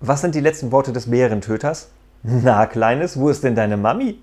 Was sind die letzten Worte des Bärentöters? Na, Kleines, wo ist denn deine Mami?